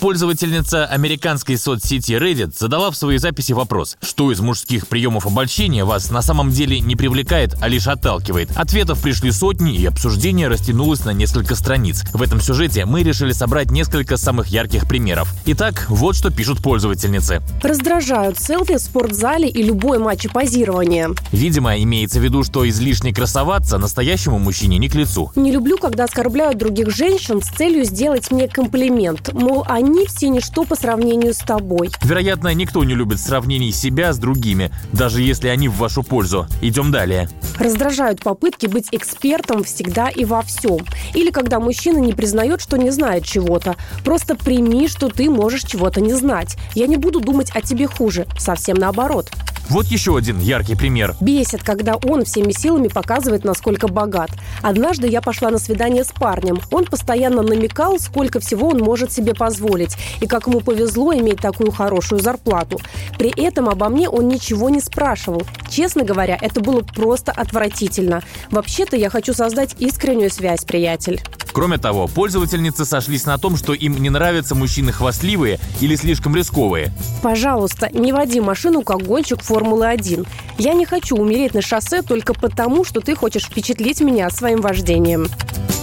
Пользовательница американской соцсети Reddit задала в своей записи вопрос, что из мужских приемов обольщения вас на самом деле не привлекает, а лишь отталкивает. Ответов пришли сотни, и обсуждение растянулось на несколько страниц. В этом сюжете мы решили собрать несколько самых ярких примеров. Итак, вот что пишут пользовательницы. Раздражают селфи в спортзале и любой матч позирования. Видимо, имеется в виду, что излишне красоваться настоящему мужчине не к лицу. Не люблю, когда оскорбляют других женщин с целью сделать мне комплимент. Мол, они все ничто по сравнению с тобой. Вероятно, никто не любит сравнений себя с другими, даже если они в вашу пользу. Идем далее. Раздражают попытки быть экспертом всегда и во всем. Или когда мужчина не признает, что не знает чего-то. Просто прими, что ты можешь чего-то не знать. Я не буду думать о тебе хуже. Совсем наоборот. Вот еще один яркий пример. Бесит, когда он всеми силами показывает, насколько богат. Однажды я пошла на свидание с парнем. Он постоянно намекал, сколько всего он может себе позволить, и как ему повезло иметь такую хорошую зарплату. При этом обо мне он ничего не спрашивал. Честно говоря, это было просто отвратительно. Вообще-то я хочу создать искреннюю связь, приятель. Кроме того, пользовательницы сошлись на том, что им не нравятся мужчины хвастливые или слишком рисковые. Пожалуйста, не води машину как гонщик Формулы-1. Я не хочу умереть на шоссе только потому, что ты хочешь впечатлить меня своим вождением.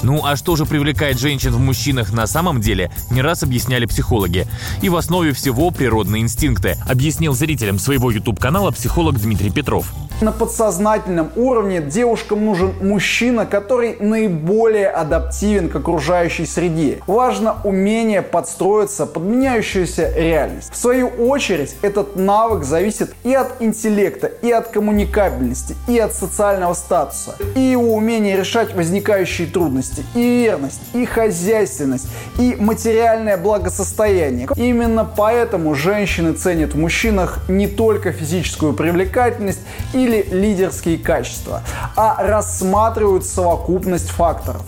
Ну а что же привлекает женщин в мужчинах на самом деле, не раз объясняли психологи. И в основе всего природные инстинкты, объяснил зрителям своего YouTube-канала психолог Дмитрий Петров. На подсознательном уровне девушкам нужен мужчина, который наиболее адаптивен к окружающей среде. Важно умение подстроиться под меняющуюся реальность. В свою очередь, этот навык зависит и от интеллекта, и от коммуникабельности, и от социального статуса, и его умения решать возникающие трудности, и верность, и хозяйственность, и материальное благосостояние. Именно поэтому женщины ценят в мужчинах не только физическую привлекательность и или лидерские качества, а рассматривают совокупность факторов.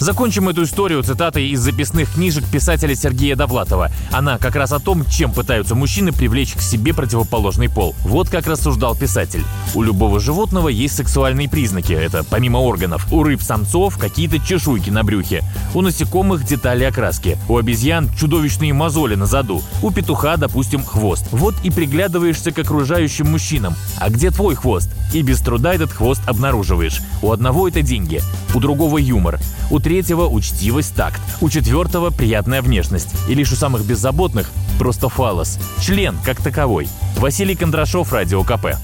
Закончим эту историю цитатой из записных книжек писателя Сергея Довлатова. Она как раз о том, чем пытаются мужчины привлечь к себе противоположный пол. Вот как рассуждал писатель. У любого животного есть сексуальные признаки. Это помимо органов. У рыб-самцов какие-то чешуйки на брюхе. У насекомых детали окраски. У обезьян чудовищные мозоли на заду. У петуха, допустим, хвост. Вот и приглядываешься к окружающим мужчинам. А где твой хвост? И без труда этот хвост обнаруживаешь. У одного это деньги, у другого юмор, у третьего – учтивость, такт. У четвертого – приятная внешность. И лишь у самых беззаботных – просто фалос. Член как таковой. Василий Кондрашов, Радио КП.